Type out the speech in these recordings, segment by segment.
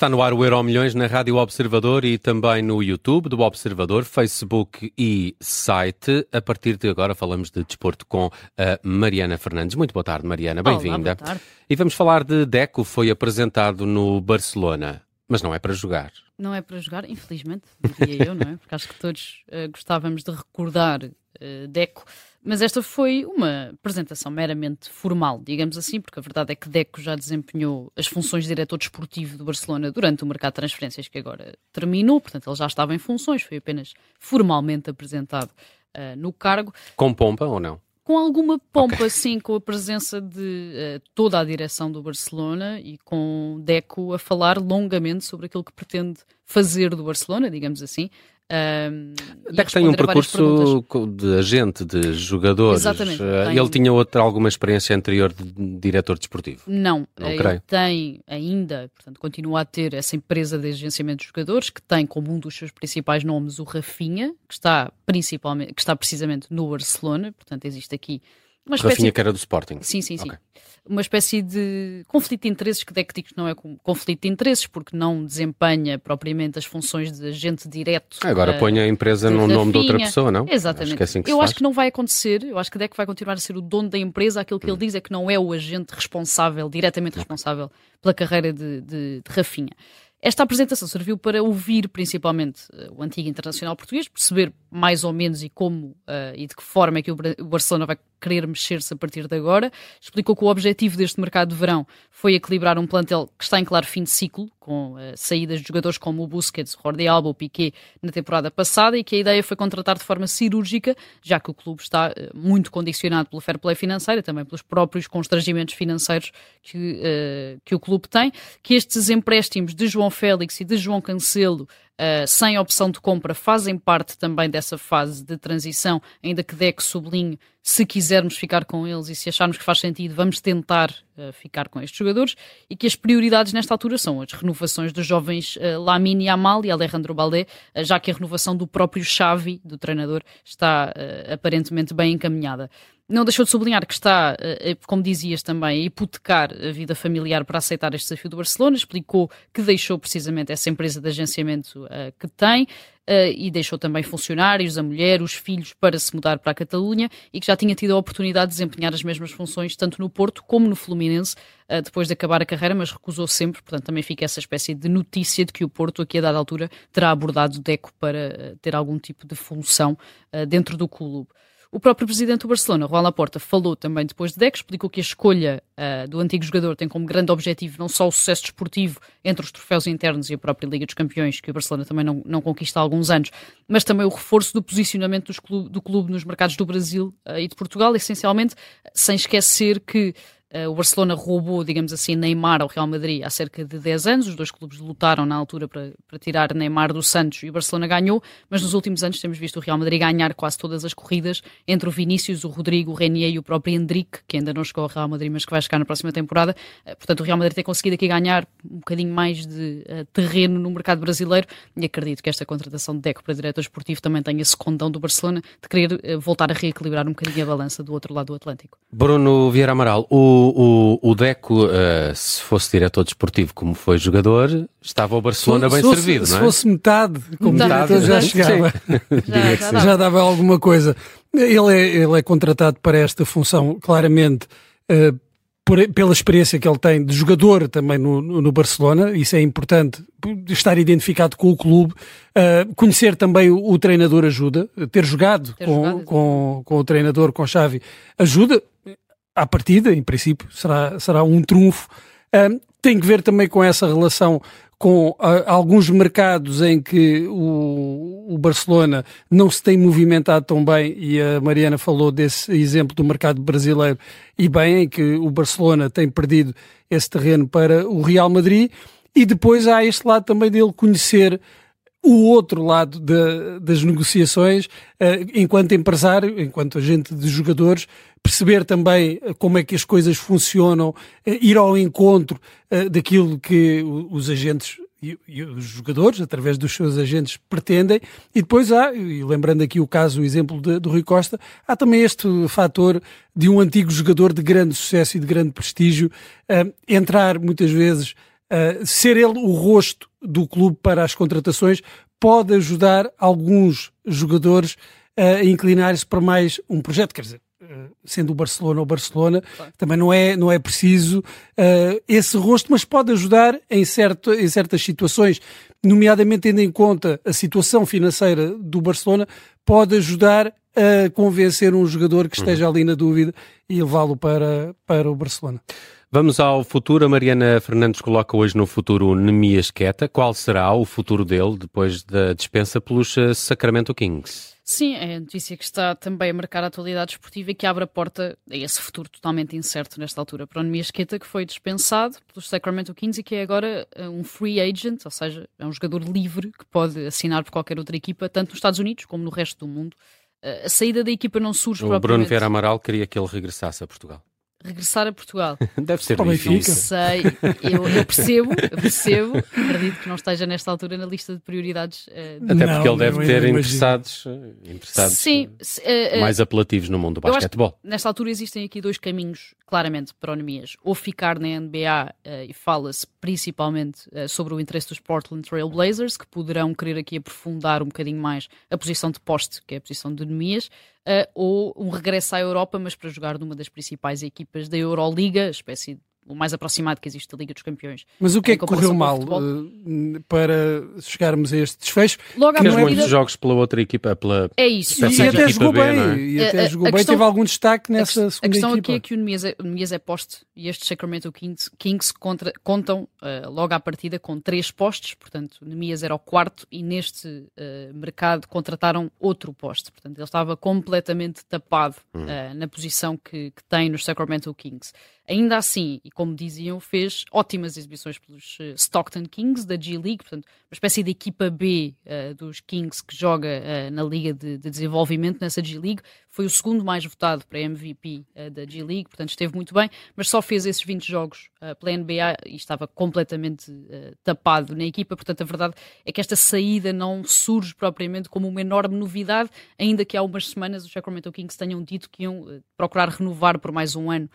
Está no ar o Euro Milhões na Rádio Observador e também no YouTube do Observador, Facebook e site. A partir de agora falamos de desporto com a Mariana Fernandes. Muito boa tarde, Mariana. Bem-vinda. E vamos falar de Deco, foi apresentado no Barcelona. Mas não é para jogar. Não é para jogar, infelizmente, diria eu, não é? Porque acho que todos uh, gostávamos de recordar uh, Deco mas esta foi uma apresentação meramente formal, digamos assim, porque a verdade é que Deco já desempenhou as funções de diretor desportivo do Barcelona durante o mercado de transferências que agora terminou, portanto ele já estava em funções, foi apenas formalmente apresentado uh, no cargo. Com pompa ou não? com alguma pompa, okay. sim, com a presença de uh, toda a direção do Barcelona e com Deco a falar longamente sobre aquilo que pretende fazer do Barcelona, digamos assim. Um, Até que tem um percurso de agente, de jogadores. Exatamente. Uh, Ele tinha outra, alguma experiência anterior de diretor desportivo? Não, não ele creio. tem ainda, portanto, continua a ter essa empresa de agenciamento de jogadores que tem como um dos seus principais nomes o Rafinha, que está principalmente, que está precisamente no Barcelona, portanto existe aqui uma espécie... Rafinha que era do Sporting. Sim, sim, sim. Okay uma espécie de conflito de interesses, que que não é conflito de interesses, porque não desempenha propriamente as funções de agente direto. Agora uh, põe a empresa no nome de outra pessoa, não? Exatamente. Acho que é assim que eu acho que não vai acontecer, eu acho que Deck vai continuar a ser o dono da empresa, aquilo que hum. ele diz é que não é o agente responsável, diretamente responsável pela carreira de, de, de Rafinha. Esta apresentação serviu para ouvir principalmente uh, o antigo internacional português, perceber mais ou menos e como uh, e de que forma é que o Barcelona vai querer mexer-se a partir de agora. Explicou que o objetivo deste mercado de verão foi equilibrar um plantel que está em claro fim de ciclo, com uh, saídas de jogadores como o Busquets, o Jordi Alba, o Piquet na temporada passada e que a ideia foi contratar de forma cirúrgica, já que o clube está uh, muito condicionado pelo fair play financeiro e também pelos próprios constrangimentos financeiros que, uh, que o clube tem, que estes empréstimos de João Félix e de João Cancelo uh, sem opção de compra fazem parte também dessa fase de transição, ainda que que sublinhe, se quisermos ficar com eles e se acharmos que faz sentido, vamos tentar uh, ficar com estes jogadores e que as prioridades nesta altura são as renovações dos jovens uh, Lamine e Alejandro Balde, uh, já que a renovação do próprio Xavi, do treinador, está aparentemente bem encaminhada. Não deixou de sublinhar que está, eh, eh, como dizias também, a hipotecar a vida familiar para aceitar este desafio do Barcelona. Explicou que deixou precisamente essa empresa de agenciamento uh, que tem uh, e deixou também funcionários, a mulher, os filhos para se mudar para a Catalunha e que já tinha tido a oportunidade de desempenhar as mesmas funções tanto no Porto como no Fluminense uh, depois de acabar a carreira, mas recusou sempre. Portanto, também fica essa espécie de notícia de que o Porto, aqui a dada altura, terá abordado Deco para ter algum tipo de função dentro do clube. O próprio presidente do Barcelona, Juan Laporta, falou também depois de Deco, explicou que a escolha uh, do antigo jogador tem como grande objetivo não só o sucesso desportivo entre os troféus internos e a própria Liga dos Campeões, que o Barcelona também não, não conquista há alguns anos, mas também o reforço do posicionamento clube, do clube nos mercados do Brasil uh, e de Portugal, essencialmente, sem esquecer que o Barcelona roubou, digamos assim, Neymar ao Real Madrid há cerca de 10 anos. Os dois clubes lutaram na altura para, para tirar Neymar do Santos e o Barcelona ganhou, mas nos últimos anos temos visto o Real Madrid ganhar quase todas as corridas entre o Vinícius, o Rodrigo, o Renier e o próprio Hendrick, que ainda não chegou ao Real Madrid, mas que vai chegar na próxima temporada. Uh, portanto, o Real Madrid tem conseguido aqui ganhar um bocadinho mais de uh, terreno no mercado brasileiro e acredito que esta contratação de Deco para diretor esportivo também tenha esse condão do Barcelona de querer voltar a reequilibrar um bocadinho a balança do outro lado do Atlântico. Bruno Vieira Amaral, o o, o, Deco, uh, se fosse diretor desportivo como foi jogador, estava o Barcelona se, bem se servido, fosse, não é? Se fosse metade, como metade, diretor, já chegava. já, já, já, dava alguma coisa. Ele é, ele é contratado para esta função, claramente, uh, por, pela experiência que ele tem de jogador também no, no, Barcelona, isso é importante, estar identificado com o clube, uh, conhecer também o, o, treinador ajuda, ter jogado, ter com, jogado com, com, o treinador, com Xavi, ajuda, à partida, em princípio, será, será um trunfo. Tem que ver também com essa relação com uh, alguns mercados em que o, o, Barcelona não se tem movimentado tão bem, e a Mariana falou desse exemplo do mercado brasileiro, e bem, em que o Barcelona tem perdido esse terreno para o Real Madrid, e depois há este lado também dele conhecer o outro lado de, das negociações, uh, enquanto empresário, enquanto agente de jogadores, perceber também eh, como é que as coisas funcionam, uh, ir ao encontro uh, daquilo que os agentes e, e, os jogadores, através dos seus agentes, pretendem. E depois há, e lembrando aqui o caso, o exemplo de, do Rui Costa, há também este fator de um antigo jogador de grande sucesso e de grande prestígio entrar muitas vezes uh, ser ele o rosto do clube para as contratações pode ajudar alguns jogadores a inclinar-se para mais um projeto. Quer dizer, sendo o Barcelona ou Barcelona, também não é, não é preciso uh, esse rosto, mas pode ajudar em, certo, em certas situações, nomeadamente tendo em conta a situação financeira do Barcelona, pode ajudar a convencer um jogador que esteja uhum. ali na dúvida e levá-lo para, para o Barcelona. Vamos ao futuro. A Mariana Fernandes coloca hoje no futuro Nemias Queta. Qual será o futuro dele depois da dispensa pelos eh, Sacramento Kings? Sim, é a notícia que está também a marcar a atualidade esportiva e que abre a porta a esse futuro totalmente incerto nesta altura para o Nemias Queta, que foi dispensado pelos Sacramento Kings e que é agora eh, um free agent, ou seja, é um jogador livre que pode assinar por qualquer outra equipa, tanto nos Estados Unidos como no resto do mundo. Eh, a saída da equipa não surge o. Bruno Vieira Amaral queria que ele regressasse a Portugal regressar a Portugal. Deve ser difícil. Sei, eu, eu, percebo, eu percebo, acredito que não esteja nesta altura na lista de prioridades. Uh, Até porque não, ele deve ter interessados, interessados Sim, uh, mais apelativos no mundo do basquetebol. Nesta altura existem aqui dois caminhos, claramente, para o Nemias. Ou ficar na NBA, uh, e fala-se principalmente sobre o interesse dos Portland Trail Blazers, que poderão querer aqui aprofundar um bocadinho mais a posição de poste, que é a posição de Nemias, uh, ou um regresso à Europa, mas para jogar numa das principais equipas da Euroliga, espécie o mais aproximado que existe da Liga dos Campeões. Mas o que é que correu mal uh, para chegarmos a este desfecho? Logo Fez partida... muitos jogos pela outra equipa, pela É isso. E até jogou B, bem, é? e até a, jogou a bem, questão, teve algum destaque nessa a, segunda equipa. A questão equipa. aqui é que o Nemias é, é poste e estes Sacramento Kings, Kings contra, contam uh, logo à partida com três postes, portanto o Nemias era o quarto e neste uh, mercado contrataram outro poste, portanto ele estava completamente tapado hum. na posição que, que tem nos Sacramento Kings. Ainda assim, e como diziam, fez ótimas exibições pelos uh, Stockton Kings da G-League, portanto, uma espécie de equipa B uh, dos Kings que joga uh, na Liga de, de, Desenvolvimento, nessa G-League. Foi o segundo mais votado para MVP da G-League, portanto, esteve muito bem, mas só fez esses 20 jogos pela NBA e estava completamente tapado na equipa. Portanto, a verdade é que esta saída não surge propriamente como uma enorme novidade, ainda que há umas semanas os Sacramento Kings tenham dito que iam procurar renovar por mais um ano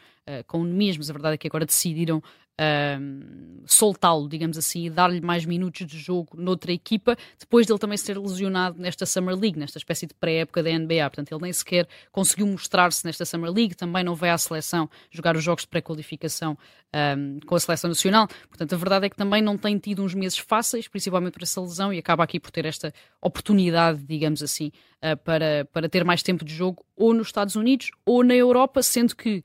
com o Nemias, mas a verdade é que agora decidiram uh, soltá-lo, digamos assim, e dar-lhe mais minutos de jogo noutra equipa, depois dele também ser lesionado nesta Summer League, nesta espécie de pré-época da NBA. Portanto, ele nem sequer conseguiu mostrar-se nesta Summer League, também não vai à seleção jogar os jogos de pré-qualificação um, com a seleção nacional. Portanto, a verdade é que também não tem tido uns meses fáceis, principalmente por essa lesão, e acaba aqui por ter esta oportunidade, digamos assim, uh, para, para ter mais tempo de jogo ou nos Estados Unidos ou na Europa, sendo que uh,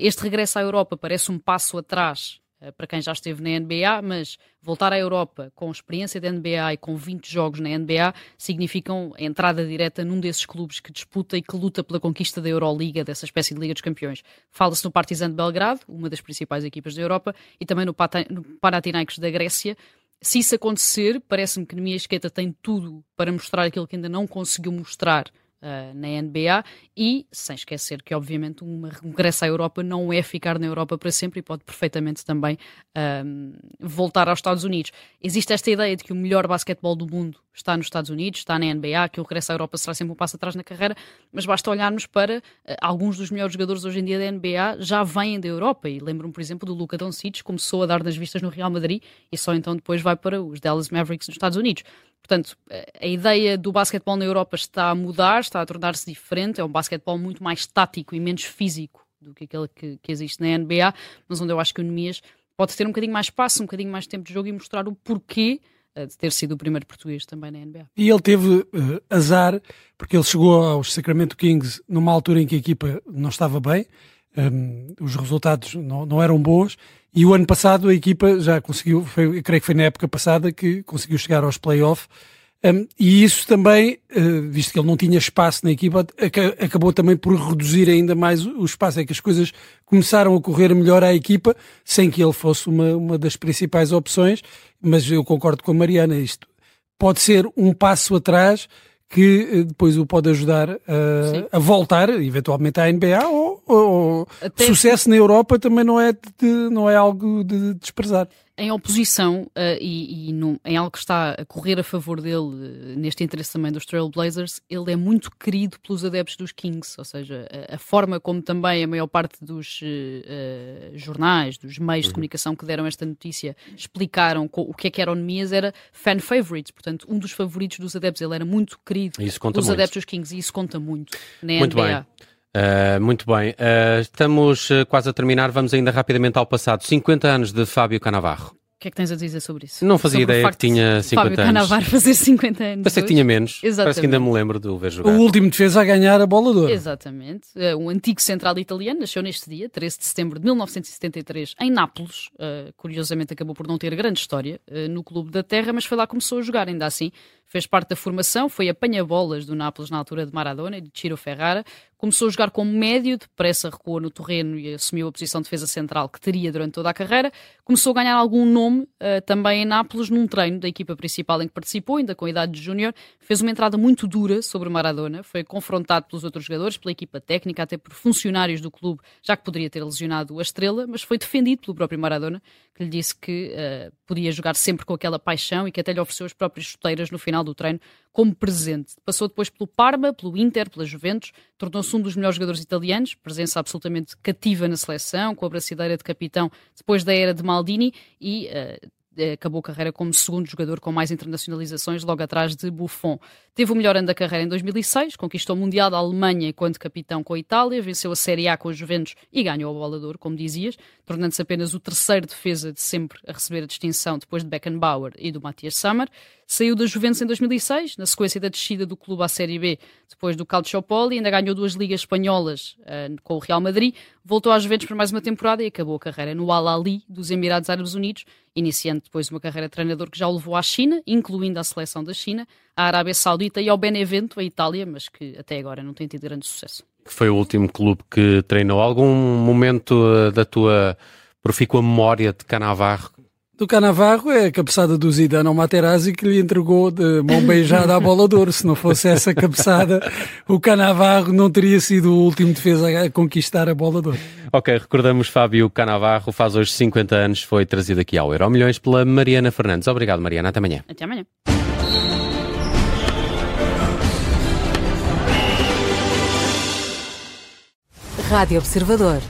este regresso à Europa parece um passo atrás para quem já esteve na NBA, mas voltar à Europa com experiência da NBA e com 20 jogos na NBA significam a entrada direta num desses clubes que disputa e que luta pela conquista da Euroliga, dessa espécie de Liga dos Campeões. Fala-se no Partizan de Belgrado, uma das principais equipas da Europa, e também no, no Panathinaikos da Grécia. Se isso acontecer, parece-me que Nemias Queta tem tudo para mostrar aquilo que ainda não conseguiu mostrar uh, na NBA e sem esquecer que, obviamente, um regresso à Europa não é ficar na Europa para sempre e pode perfeitamente também um, voltar aos Estados Unidos. Existe esta ideia de que o melhor basquetebol do mundo está nos Estados Unidos, está na NBA, que o regresso à Europa será sempre um passo atrás na carreira, mas basta olharmos para uh, alguns dos melhores jogadores hoje em dia da NBA já vêm da Europa e lembro-me, por exemplo, do Luka Doncic, começou a dar nas vistas no Real Madrid e só então depois vai para os Dallas Mavericks nos Estados Unidos. Portanto, a ideia do basquetebol na Europa está a mudar, está a tornar-se diferente. É um basquetebol muito mais tático e menos físico do que aquele que, que existe na NBA, mas onde eu acho que o Nemias pode ter um bocadinho mais espaço, um bocadinho mais tempo de jogo e mostrar o porquê eh, de ter sido o primeiro português também na NBA. E ele teve uh, azar, porque ele chegou aos Sacramento Kings numa altura em que a equipa não estava bem, um, os resultados não, não, eram bons, e o ano passado a equipa já conseguiu, foi, creio que foi na época passada que conseguiu chegar aos playoffs, um, e isso também, uh, visto que ele não tinha espaço na equipa, acabou também por reduzir ainda mais o espaço. É que as coisas começaram a correr melhor à equipa, sem que ele fosse uma, uma das principais opções, mas eu concordo com a Mariana, isto pode ser um passo atrás que eh, depois o pode ajudar a, a voltar eventualmente à NBA ou, ou sucesso na Europa também não é, de, não é algo de desprezar. Em oposição uh, e, e em algo que está a correr a favor dele, uh, neste interesse também dos Trailblazers, ele é muito querido pelos adeptos dos Kings, ou seja, a, a forma como também a maior parte dos uh, jornais, dos meios uhum. de comunicação que deram esta notícia explicaram o que é que era o Nemias era fan favorites, portanto, um dos favoritos dos adeptos. Ele era muito querido pelos muito. adeptos dos Kings e isso conta muito na muito NBA. Bem. Uh, muito bem, uh, estamos uh, quase a terminar, vamos ainda rapidamente ao passado. 50 anos de Fábio Canavarro. O que é que tens a dizer sobre isso? Não fazia sobre ideia que tinha 50 Fábio anos. Canavarro fazer 50 anos. Pensei que tinha menos. Exatamente. Parece que ainda me lembro de o ver jogar. O último defesa a ganhar a bola de ouro. Exatamente. Um antigo central italiano nasceu neste dia, 13 de setembro de 1973, em Nápoles. curiosamente acabou por não ter grande história no clube da terra, mas foi lá que começou a jogar, ainda assim fez parte da formação, foi apanha-bolas do Nápoles na altura de Maradona e de Ciro Ferrara. Começou a jogar como médio, depressa recuou no terreno e assumiu a posição de defesa central que teria durante toda a carreira. Começou a ganhar algum nome uh, também em Nápoles num treino da equipa principal em que participou, ainda com a idade de júnior. Fez uma entrada muito dura sobre Maradona, foi confrontado pelos outros jogadores, pela equipa técnica, até por funcionários do clube, já que poderia ter lesionado a estrela, mas foi defendido pelo próprio Maradona, que lhe disse que uh, podia jogar sempre com aquela paixão e que até lhe ofereceu as próprias chuteiras no final do treino como presente. Passou depois pelo Parma, pelo Inter, pela Juventus, tornou-se um dos melhores jogadores italianos, presença absolutamente cativa na seleção, com a braçadeira de capitão depois da era de Maldini e uh, acabou a carreira como segundo jogador com mais internacionalizações, logo atrás de Buffon. Teve o melhor ano da carreira em 2006, conquistou o Mundial da Alemanha enquanto capitão com a Itália, venceu a Série A com os Juventus e ganhou o Bolador, como dizias, tornando-se apenas o terceiro defesa de sempre a receber a distinção depois de Beckenbauer e do Matthias Sammer. Saiu da Juventus em 2006, na sequência da descida do clube à Série B, depois do Calciopoli, ainda ganhou duas ligas espanholas uh, com o Real Madrid, voltou às Juventus por mais uma temporada e acabou a carreira no Al Ali dos Emirados Árabes Unidos, iniciando depois uma carreira de treinador que já o levou à China, incluindo a seleção da China, à Arábia Saudita e ao Benevento, a Itália, mas que até agora não tem tido grande sucesso. Foi o último clube que treinou. Algum momento uh, da tua profícua memória de Canavarro do Canavarro é a cabeçada do Zidane ao Materazzi que lhe entregou de mão beijada a bola de ouro. Se não fosse essa cabeçada, o Canavarro não teria sido o último defesa a conquistar a bola de ouro. Ok, recordamos Fábio Canavarro, faz hoje 50 anos, foi trazido aqui ao Euro Milhões pela Mariana Fernandes. Obrigado, Mariana. Até amanhã. Até amanhã. Rádio Observador.